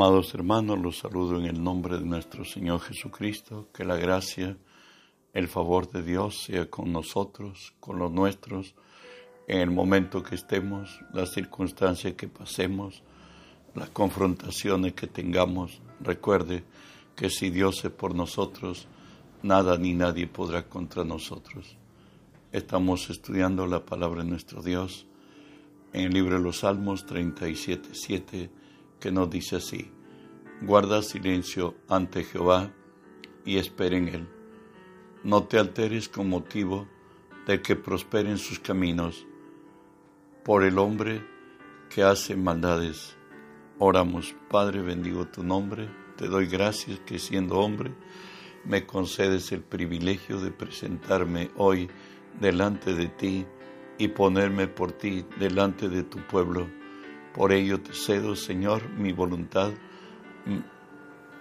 Amados hermanos, los saludo en el nombre de nuestro Señor Jesucristo, que la gracia, el favor de Dios sea con nosotros, con los nuestros, en el momento que estemos, las circunstancias que pasemos, las confrontaciones que tengamos. Recuerde que si Dios es por nosotros, nada ni nadie podrá contra nosotros. Estamos estudiando la palabra de nuestro Dios en el libro de los Salmos 37, 7 que nos dice así, guarda silencio ante Jehová y espera en él. No te alteres con motivo de que prosperen sus caminos por el hombre que hace maldades. Oramos, Padre, bendigo tu nombre, te doy gracias que siendo hombre me concedes el privilegio de presentarme hoy delante de ti y ponerme por ti delante de tu pueblo por ello te cedo, Señor, mi voluntad,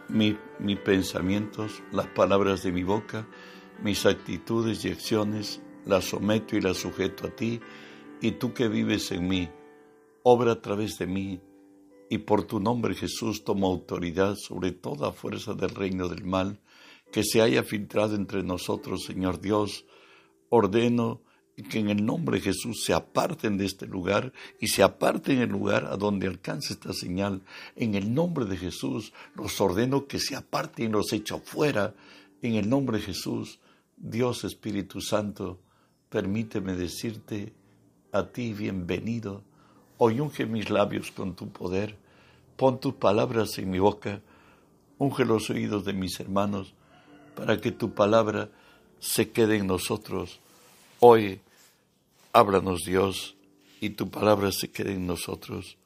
mis pensamientos, las palabras de mi boca, mis actitudes y acciones, las someto y las sujeto a ti, y tú que vives en mí, obra a través de mí, y por tu nombre Jesús tomo autoridad sobre toda fuerza del reino del mal que se haya filtrado entre nosotros, Señor Dios. Ordeno que en el nombre de Jesús se aparten de este lugar y se aparten el lugar a donde alcance esta señal. En el nombre de Jesús los ordeno que se aparten y los echo fuera. En el nombre de Jesús, Dios Espíritu Santo, permíteme decirte a ti bienvenido. Hoy unge mis labios con tu poder. Pon tus palabras en mi boca. Unge los oídos de mis hermanos para que tu palabra se quede en nosotros. Hoy Háblanos Dios y tu palabra se quede en nosotros.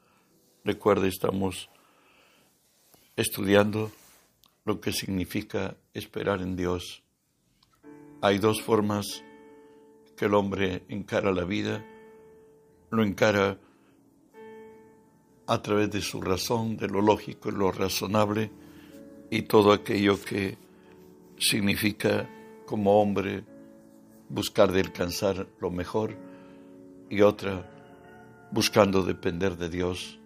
Recuerda, estamos estudiando lo que significa esperar en Dios. Hay dos formas que el hombre encara la vida. Lo encara a través de su razón, de lo lógico y lo razonable, y todo aquello que significa como hombre buscar de alcanzar lo mejor y otra buscando depender de Dios,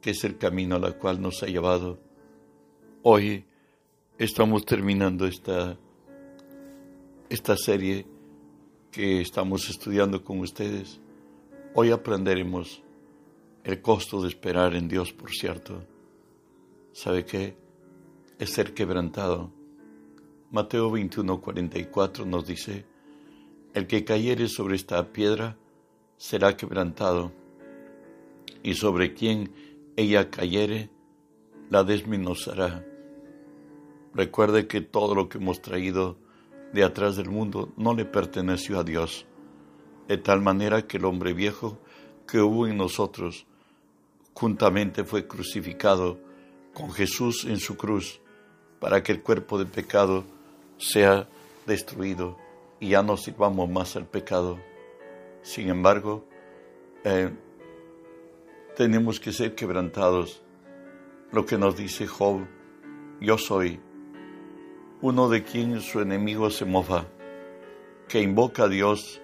que es el camino a la cual nos ha llevado. Hoy estamos terminando esta, esta serie que estamos estudiando con ustedes. Hoy aprenderemos el costo de esperar en Dios, por cierto. ¿Sabe qué? Es ser quebrantado. Mateo 21, 44 nos dice, el que cayere sobre esta piedra, será quebrantado, y sobre quien ella cayere, la desmenuzará. Recuerde que todo lo que hemos traído de atrás del mundo no le perteneció a Dios, de tal manera que el hombre viejo que hubo en nosotros juntamente fue crucificado con Jesús en su cruz, para que el cuerpo de pecado sea destruido y ya no sirvamos más al pecado. Sin embargo, eh, tenemos que ser quebrantados. Lo que nos dice Job, yo soy uno de quien su enemigo se mofa, que invoca a Dios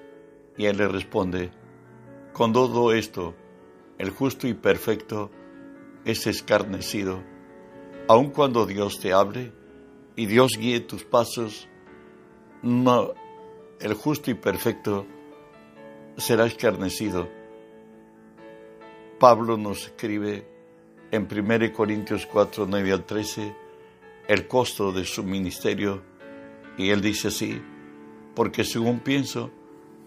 y Él le responde, con todo esto, el justo y perfecto es escarnecido. Aun cuando Dios te hable y Dios guíe tus pasos, no, el justo y perfecto será escarnecido. Pablo nos escribe en 1 Corintios 4, 9 al 13 el costo de su ministerio y él dice así, porque según pienso,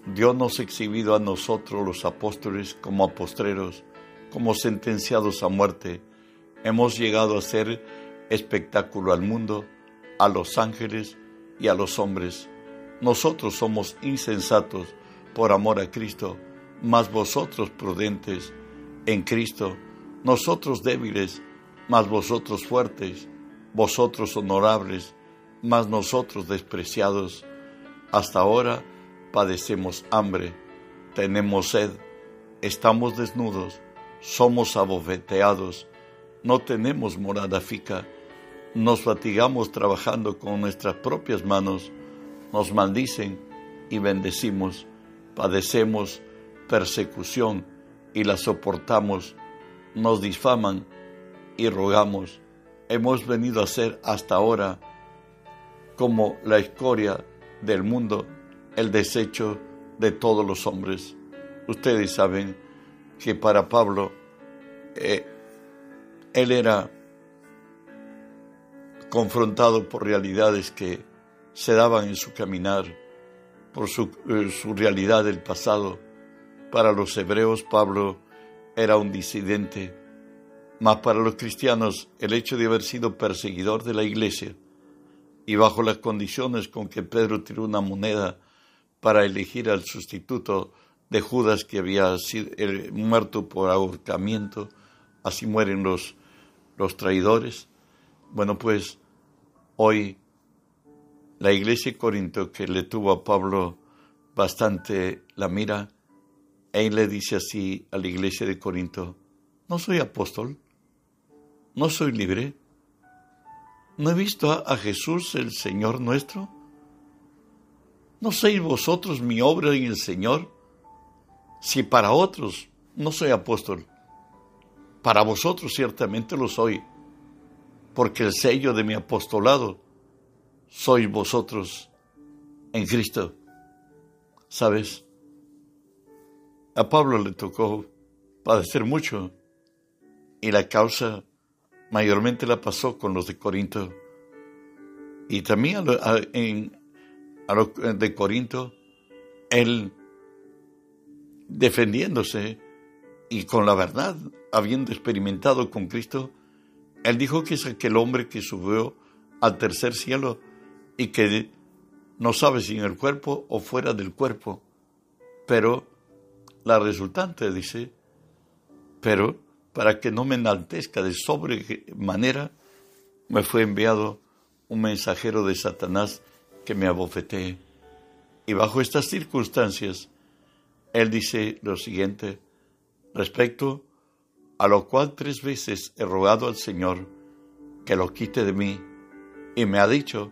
Dios nos ha exhibido a nosotros los apóstoles como apostreros, como sentenciados a muerte. Hemos llegado a ser espectáculo al mundo, a los ángeles y a los hombres. Nosotros somos insensatos, por amor a Cristo, mas vosotros prudentes en Cristo, nosotros débiles, mas vosotros fuertes, vosotros honorables, mas nosotros despreciados. Hasta ahora padecemos hambre, tenemos sed, estamos desnudos, somos abofeteados, no tenemos morada fija, nos fatigamos trabajando con nuestras propias manos, nos maldicen y bendecimos padecemos persecución y la soportamos, nos difaman y rogamos. Hemos venido a ser hasta ahora como la escoria del mundo, el desecho de todos los hombres. Ustedes saben que para Pablo, eh, él era confrontado por realidades que se daban en su caminar, por su, eh, su realidad del pasado. Para los hebreos, Pablo era un disidente, mas para los cristianos el hecho de haber sido perseguidor de la iglesia y bajo las condiciones con que Pedro tiró una moneda para elegir al sustituto de Judas que había sido, muerto por ahorcamiento, así mueren los, los traidores. Bueno, pues hoy la iglesia de Corinto que le tuvo a Pablo bastante la mira, él le dice así a la iglesia de Corinto, no soy apóstol, no soy libre, no he visto a, a Jesús el Señor nuestro, no sois vosotros mi obra en el Señor, si para otros no soy apóstol, para vosotros ciertamente lo soy, porque el sello de mi apostolado sois vosotros en Cristo. ¿Sabes? A Pablo le tocó padecer mucho y la causa mayormente la pasó con los de Corinto. Y también en, a los de Corinto, él defendiéndose y con la verdad, habiendo experimentado con Cristo, él dijo que es aquel hombre que subió al tercer cielo y que no sabe si en el cuerpo o fuera del cuerpo. Pero la resultante dice, pero para que no me enaltezca de sobremanera, me fue enviado un mensajero de Satanás que me abofetee. Y bajo estas circunstancias, él dice lo siguiente, respecto a lo cual tres veces he rogado al Señor que lo quite de mí, y me ha dicho,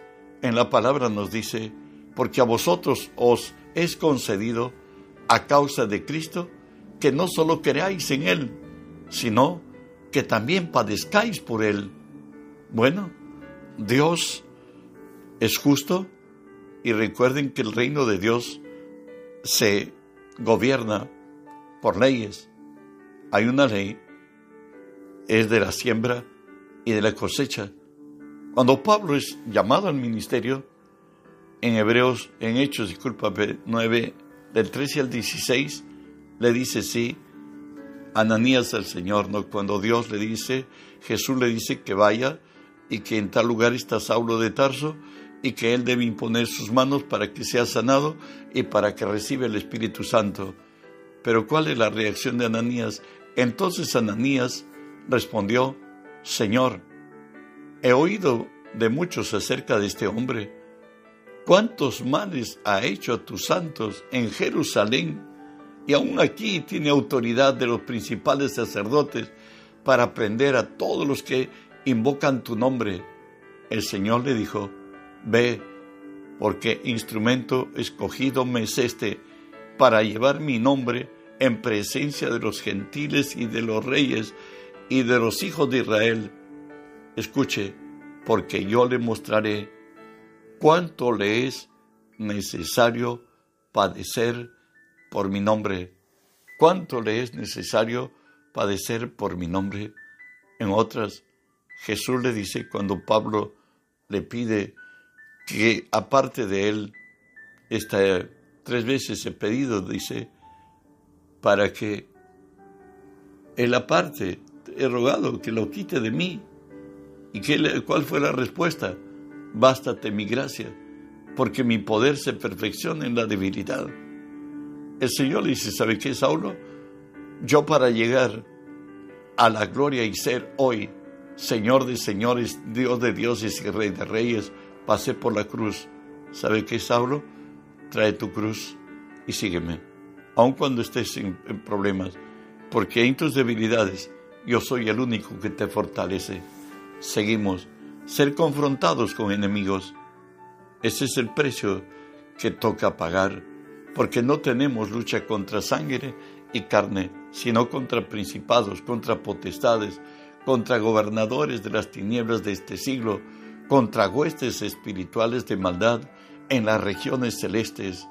En la palabra nos dice, porque a vosotros os es concedido, a causa de Cristo, que no solo creáis en Él, sino que también padezcáis por Él. Bueno, Dios es justo y recuerden que el reino de Dios se gobierna por leyes. Hay una ley, es de la siembra y de la cosecha. Cuando Pablo es llamado al ministerio, en Hebreos, en Hechos, disculpa, 9, del 13 al 16, le dice sí, Ananías al Señor, ¿no? Cuando Dios le dice, Jesús le dice que vaya y que en tal lugar está Saulo de Tarso y que él debe imponer sus manos para que sea sanado y para que reciba el Espíritu Santo. Pero ¿cuál es la reacción de Ananías? Entonces Ananías respondió, Señor, he oído de muchos acerca de este hombre. ¿Cuántos males ha hecho a tus santos en Jerusalén? Y aún aquí tiene autoridad de los principales sacerdotes para prender a todos los que invocan tu nombre. El Señor le dijo, Ve, porque instrumento escogido me es este para llevar mi nombre en presencia de los gentiles y de los reyes y de los hijos de Israel. Escuche, porque yo le mostraré cuánto le es necesario padecer por mi nombre, cuánto le es necesario padecer por mi nombre. En otras, Jesús le dice cuando Pablo le pide que aparte de él, esta tres veces he pedido, dice, para que él aparte, he rogado que lo quite de mí. ¿Y qué, cuál fue la respuesta? Bástate mi gracia, porque mi poder se perfecciona en la debilidad. El Señor dice, ¿sabe qué, Saulo? Yo para llegar a la gloria y ser hoy Señor de señores, Dios de dioses y Rey de reyes, pasé por la cruz. ¿Sabe qué, Saulo? Trae tu cruz y sígueme, aun cuando estés en, problemas, porque en tus debilidades yo soy el único que te fortalece. Seguimos, ser confrontados con enemigos. Ese es el precio que toca pagar, porque no tenemos lucha contra sangre y carne, sino contra principados, contra potestades, contra gobernadores de las tinieblas de este siglo, contra huestes espirituales de maldad en las regiones celestes.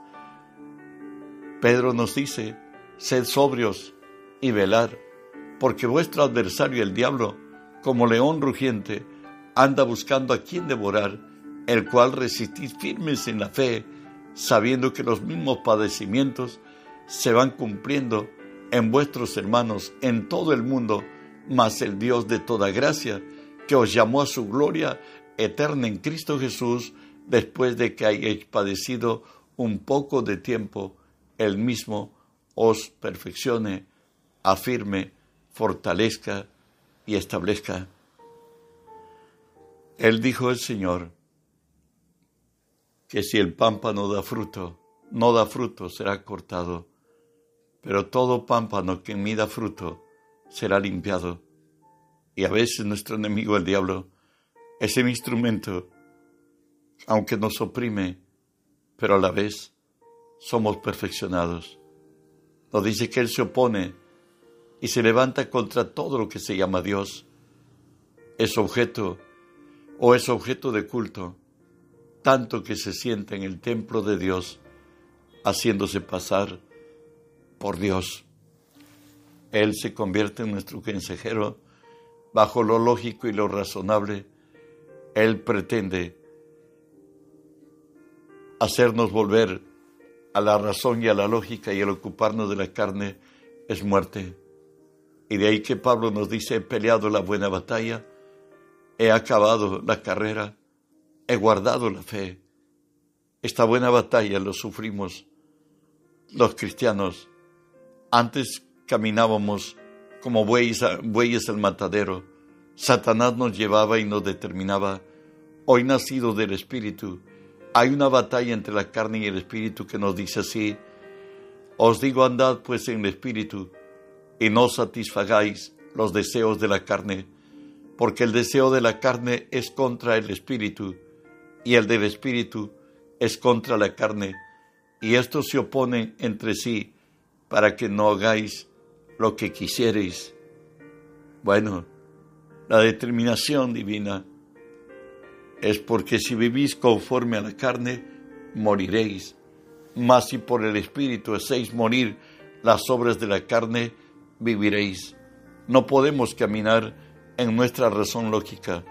Pedro nos dice, sed sobrios y velar, porque vuestro adversario el diablo, como león rugiente, anda buscando a quien devorar, el cual resistís firmes en la fe, sabiendo que los mismos padecimientos se van cumpliendo en vuestros hermanos en todo el mundo, mas el Dios de toda gracia, que os llamó a su gloria eterna en Cristo Jesús, después de que hayáis padecido un poco de tiempo, el mismo os perfeccione, afirme, fortalezca y establezca. Él dijo el Señor que si el pámpano da fruto, no da fruto, será cortado, pero todo pámpano que en mí da fruto será limpiado. Y a veces nuestro enemigo, el diablo, es el instrumento, aunque nos oprime, pero a la vez somos perfeccionados. Nos dice que Él se opone y se levanta contra todo lo que se llama Dios. Es objeto o es objeto de culto, tanto que se sienta en el templo de Dios, haciéndose pasar por Dios. Él se convierte en nuestro consejero bajo lo lógico y lo razonable. Él pretende hacernos volver a la razón y a la lógica y el ocuparnos de la carne es muerte. Y de ahí que Pablo nos dice, he peleado la buena batalla, he acabado la carrera, he guardado la fe. Esta buena batalla lo sufrimos los cristianos. Antes caminábamos como bueyes, bueyes al matadero. Satanás nos llevaba y nos determinaba. Hoy nacido del Espíritu, hay una batalla entre la carne y el espíritu que nos dice así, os digo andad pues en el espíritu y no satisfagáis los deseos de la carne, porque el deseo de la carne es contra el espíritu y el del espíritu es contra la carne, y estos se oponen entre sí para que no hagáis lo que quisierais. Bueno, la determinación divina es porque si vivís conforme a la carne, moriréis. Mas si por el Espíritu hacéis morir las obras de la carne, viviréis. No podemos caminar en nuestra razón lógica.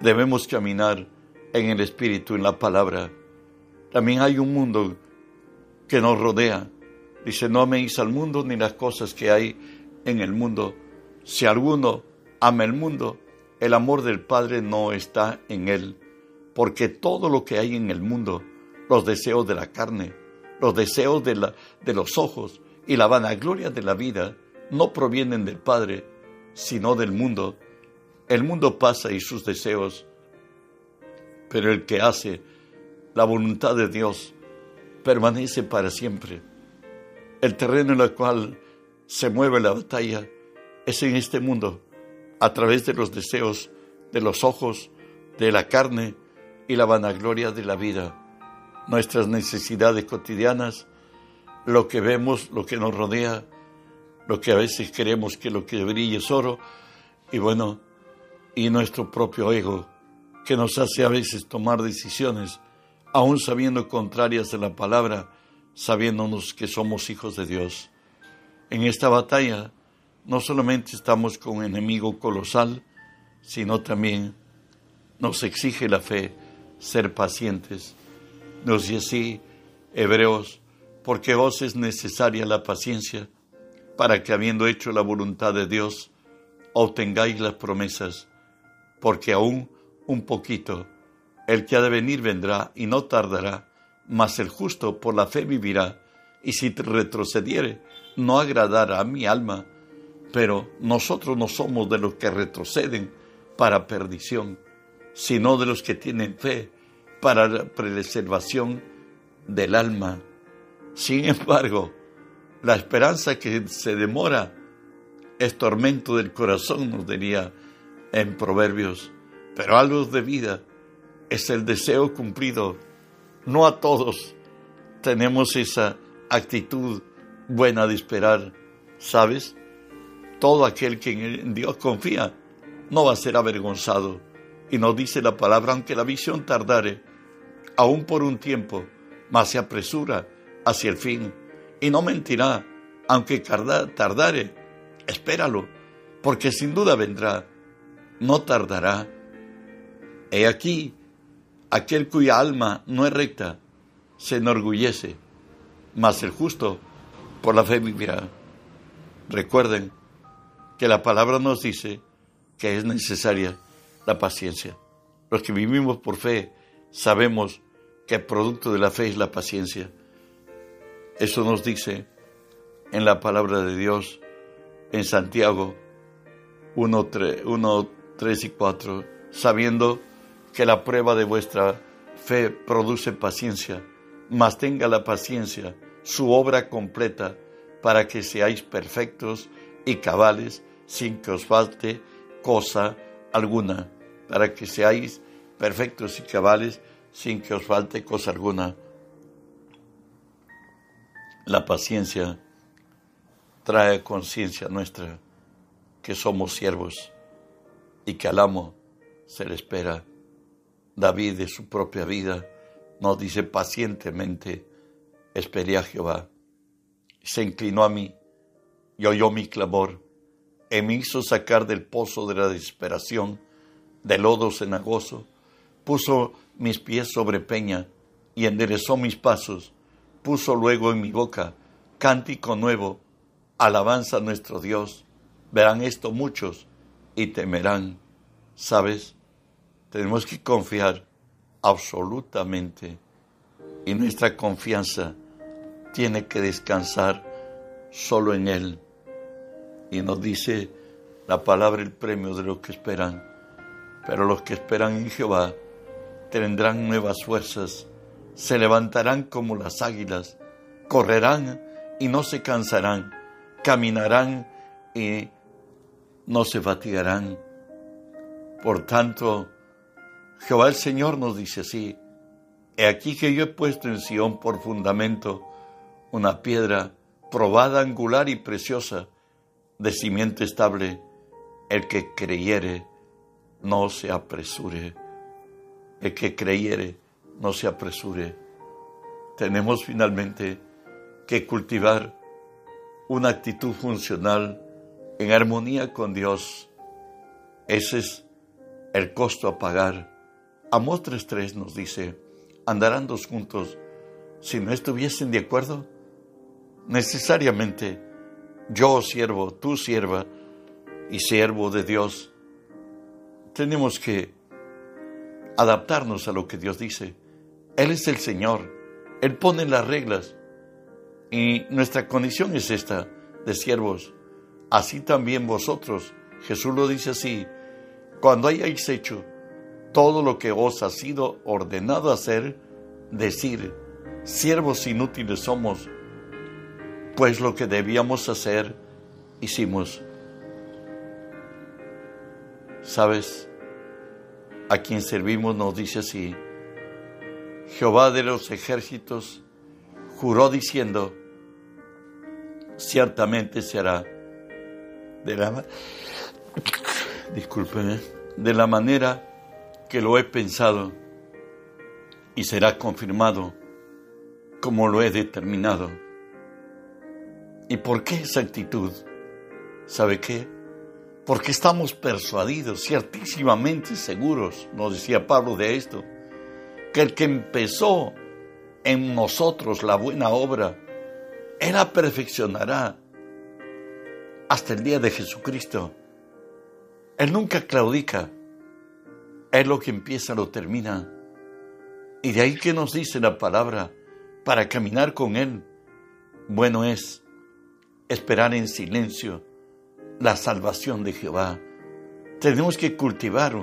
Debemos caminar en el Espíritu, en la palabra. También hay un mundo que nos rodea. Dice, no améis al mundo ni las cosas que hay en el mundo. Si alguno ama el mundo, el amor del Padre no está en él, porque todo lo que hay en el mundo, los deseos de la carne, los deseos de, la, de los ojos y la vanagloria de la vida, no provienen del Padre, sino del mundo. El mundo pasa y sus deseos, pero el que hace la voluntad de Dios permanece para siempre. El terreno en el cual se mueve la batalla es en este mundo a través de los deseos de los ojos, de la carne y la vanagloria de la vida. Nuestras necesidades cotidianas, lo que vemos, lo que nos rodea, lo que a veces queremos que lo que brille es oro, y bueno, y nuestro propio ego, que nos hace a veces tomar decisiones, aún sabiendo contrarias de la palabra, sabiéndonos que somos hijos de Dios. En esta batalla, no solamente estamos con un enemigo colosal, sino también nos exige la fe ser pacientes. Nos dice así Hebreos, porque os es necesaria la paciencia para que habiendo hecho la voluntad de Dios, obtengáis las promesas, porque aún un poquito, el que ha de venir vendrá y no tardará, mas el justo por la fe vivirá, y si retrocediere, no agradará a mi alma pero nosotros no somos de los que retroceden, para perdición, sino de los que tienen fe para la preservación del alma. Sin embargo, la esperanza que se demora es tormento del corazón, nos diría en Proverbios, pero algo de vida es el deseo cumplido. No a todos tenemos esa actitud buena de esperar, ¿sabes? Todo aquel que en Dios confía no va a ser avergonzado. Y nos dice la palabra, aunque la visión tardare, aún por un tiempo, mas se apresura hacia el fin. Y no mentirá, aunque tardare, espéralo, porque sin duda vendrá, no tardará. He aquí, aquel cuya alma no es recta, se enorgullece, mas el justo por la fe vivirá. Recuerden que la palabra nos dice que es necesaria la paciencia. Los que vivimos por fe sabemos que el producto de la fe es la paciencia. Eso nos dice en la palabra de Dios en Santiago 1, 3, y 4, sabiendo que la prueba de vuestra fe produce paciencia, mas tenga la paciencia su obra completa para que seáis perfectos y cabales sin que os falte cosa alguna, para que seáis perfectos y cabales sin que os falte cosa alguna. La paciencia trae conciencia nuestra que somos siervos y que al amo se le espera. David de su propia vida nos dice pacientemente, esperé a Jehová. Se inclinó a mí y oyó mi clamor, y me hizo sacar del pozo de la desesperación, del lodo cenagoso, puso mis pies sobre peña y enderezó mis pasos, puso luego en mi boca cántico nuevo, alabanza a nuestro Dios. Verán esto muchos y temerán. ¿Sabes? Tenemos que confiar absolutamente y nuestra confianza tiene que descansar solo en Él. Y nos dice la palabra el premio de los que esperan. Pero los que esperan en Jehová tendrán nuevas fuerzas, se levantarán como las águilas, correrán y no se cansarán caminarán y no se fatigarán. Por tanto, Jehová el Señor nos dice así, he aquí que yo he puesto en Sión por fundamento una piedra probada, angular y preciosa, de cimiento estable, el que creyere no se apresure, el que creyere no se apresure. Tenemos finalmente que cultivar una actitud funcional en armonía con Dios. Ese es el costo a pagar. Amós 3.3 nos dice, andarán dos juntos si no estuviesen de acuerdo. Necesariamente yo siervo, tú sierva y siervo de Dios, tenemos que adaptarnos a lo que Dios dice. Él es el Señor, Él pone las reglas. Y nuestra condición es esta, de siervos. Así también vosotros, Jesús lo dice así, cuando hayáis hecho todo lo que os ha sido ordenado hacer, decir, siervos inútiles somos, pues lo que debíamos hacer, hicimos. ¿Sabes? A quien servimos nos dice así, Jehová de los ejércitos juró diciendo, ciertamente será de la, de la manera que lo he pensado y será confirmado como lo he determinado. ¿Y por qué esa actitud? ¿Sabe qué? Porque estamos persuadidos, ciertísimamente seguros, nos decía Pablo de esto, que el que empezó en nosotros la buena obra, él la perfeccionará hasta el día de Jesucristo. Él nunca claudica. Él lo que empieza lo termina. Y de ahí que nos dice la palabra, para caminar con Él, bueno es esperar en silencio la salvación de Jehová. Tenemos que cultivar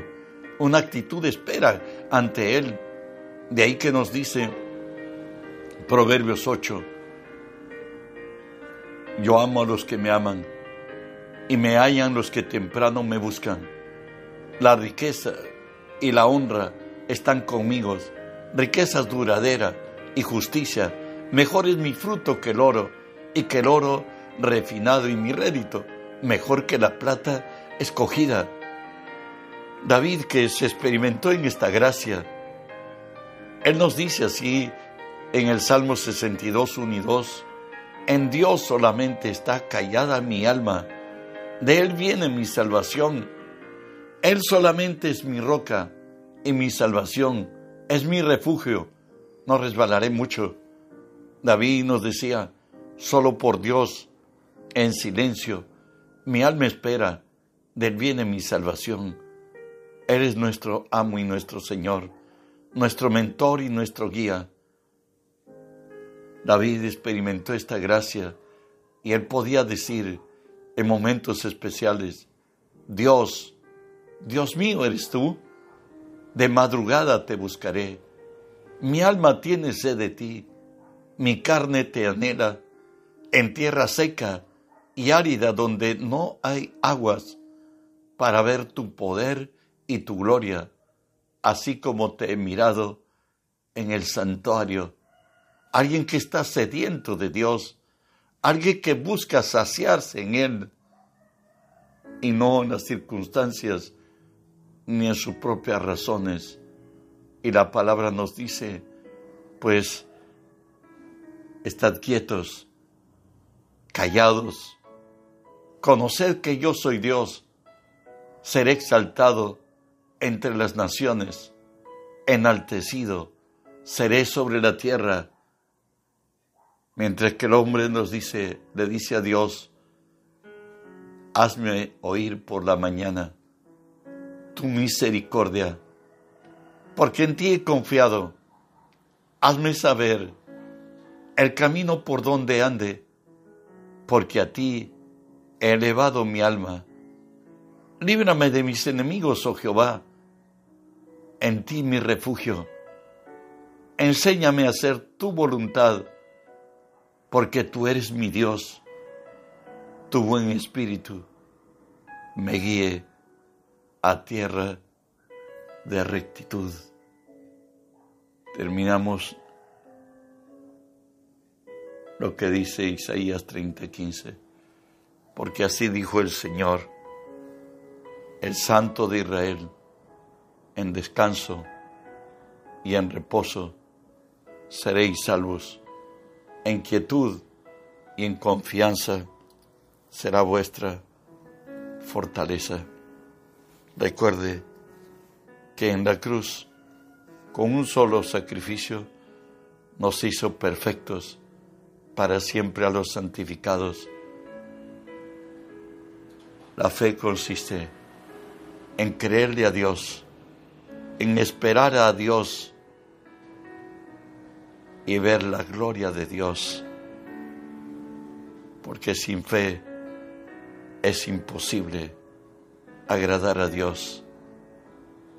una actitud de espera ante Él. De ahí que nos dice Proverbios 8, yo amo a los que me aman y me hallan los que temprano me buscan. La riqueza y la honra están conmigo, riquezas duradera y justicia. Mejor es mi fruto que el oro y que el oro refinado y mi rédito, mejor que la plata escogida. David que se experimentó en esta gracia, él nos dice así en el Salmo 62, 1 y 2, en Dios solamente está callada mi alma, de Él viene mi salvación. Él solamente es mi roca y mi salvación, es mi refugio. No resbalaré mucho. David nos decía, solo por Dios, en silencio, mi alma espera, de Él viene mi salvación. Eres nuestro amo y nuestro Señor, nuestro mentor y nuestro guía. David experimentó esta gracia y él podía decir en momentos especiales, Dios, Dios mío eres tú, de madrugada te buscaré, mi alma tiene sed de ti, mi carne te anhela, en tierra seca y árida donde no hay aguas, para ver tu poder y tu gloria, así como te he mirado en el santuario alguien que está sediento de Dios, alguien que busca saciarse en Él y no en las circunstancias ni en sus propias razones. Y la palabra nos dice, pues, estad quietos, callados, conoced que yo soy Dios, seré exaltado entre las naciones, enaltecido, seré sobre la tierra Mientras que el hombre nos dice, le dice a Dios, hazme oír por la mañana tu misericordia, porque en ti he confiado. Hazme saber el camino por donde ande, porque a ti he elevado mi alma. Líbrame de mis enemigos, oh Jehová, en ti mi refugio. Enséñame a hacer tu voluntad porque tú eres mi Dios. Tu buen espíritu me guíe a tierra de rectitud. Terminamos lo que dice Isaías 30:15, porque así dijo el Señor, el Santo de Israel, en descanso y en reposo seréis salvos en quietud y en confianza será vuestra fortaleza. Recuerde que en la cruz, con un solo sacrificio, nos hizo perfectos para siempre a los santificados. La fe consiste en creerle a Dios, en esperar a Dios y ver la gloria de Dios. Porque sin fe es imposible agradar a Dios.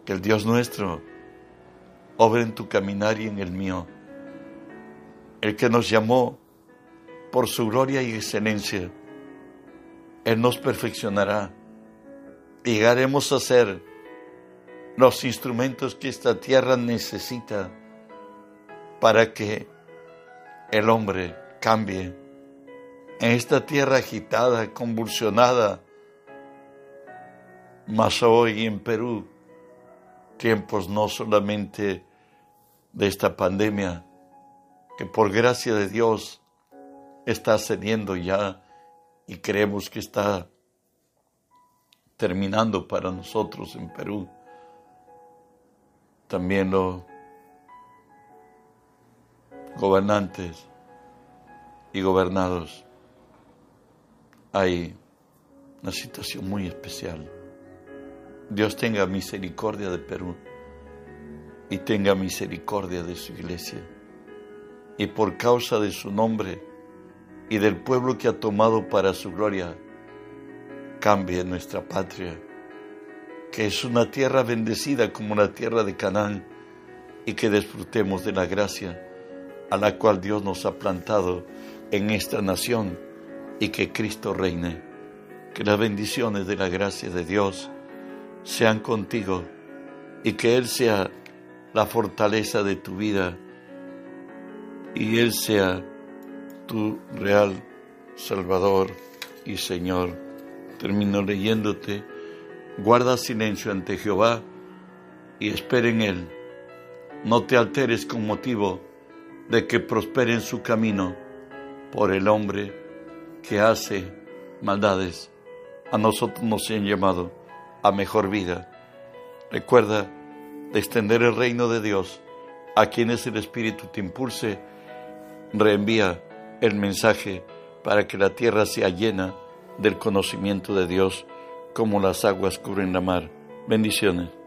Que el Dios nuestro obre en tu caminar y en el mío. El que nos llamó por su gloria y excelencia. Él nos perfeccionará. Llegaremos a ser los instrumentos que esta tierra necesita para que el hombre cambie en esta tierra agitada, convulsionada, más hoy en Perú, tiempos no solamente de esta pandemia, que por gracia de Dios está cediendo ya y creemos que está terminando para nosotros en Perú. También lo gobernantes y gobernados, hay una situación muy especial. Dios tenga misericordia de Perú y tenga misericordia de su iglesia. Y por causa de su nombre y del pueblo que ha tomado para su gloria, cambie nuestra patria que es una tierra bendecida como la tierra de Canaán y que disfrutemos de la gracia a la cual Dios nos ha plantado en esta nación y que Cristo reine. Que las bendiciones de la gracia de Dios sean contigo y que Él sea la fortaleza de tu vida y Él sea tu real Salvador y Señor. Termino leyéndote, guarda silencio ante Jehová y espera en Él. No te alteres con motivo de que prospere en su camino por el hombre que hace maldades. A nosotros nos han llamado a mejor vida. Recuerda de extender el reino de Dios a quienes el Espíritu te impulse. Reenvía el mensaje para que la tierra sea llena del conocimiento de Dios como las aguas cubren la mar. Bendiciones.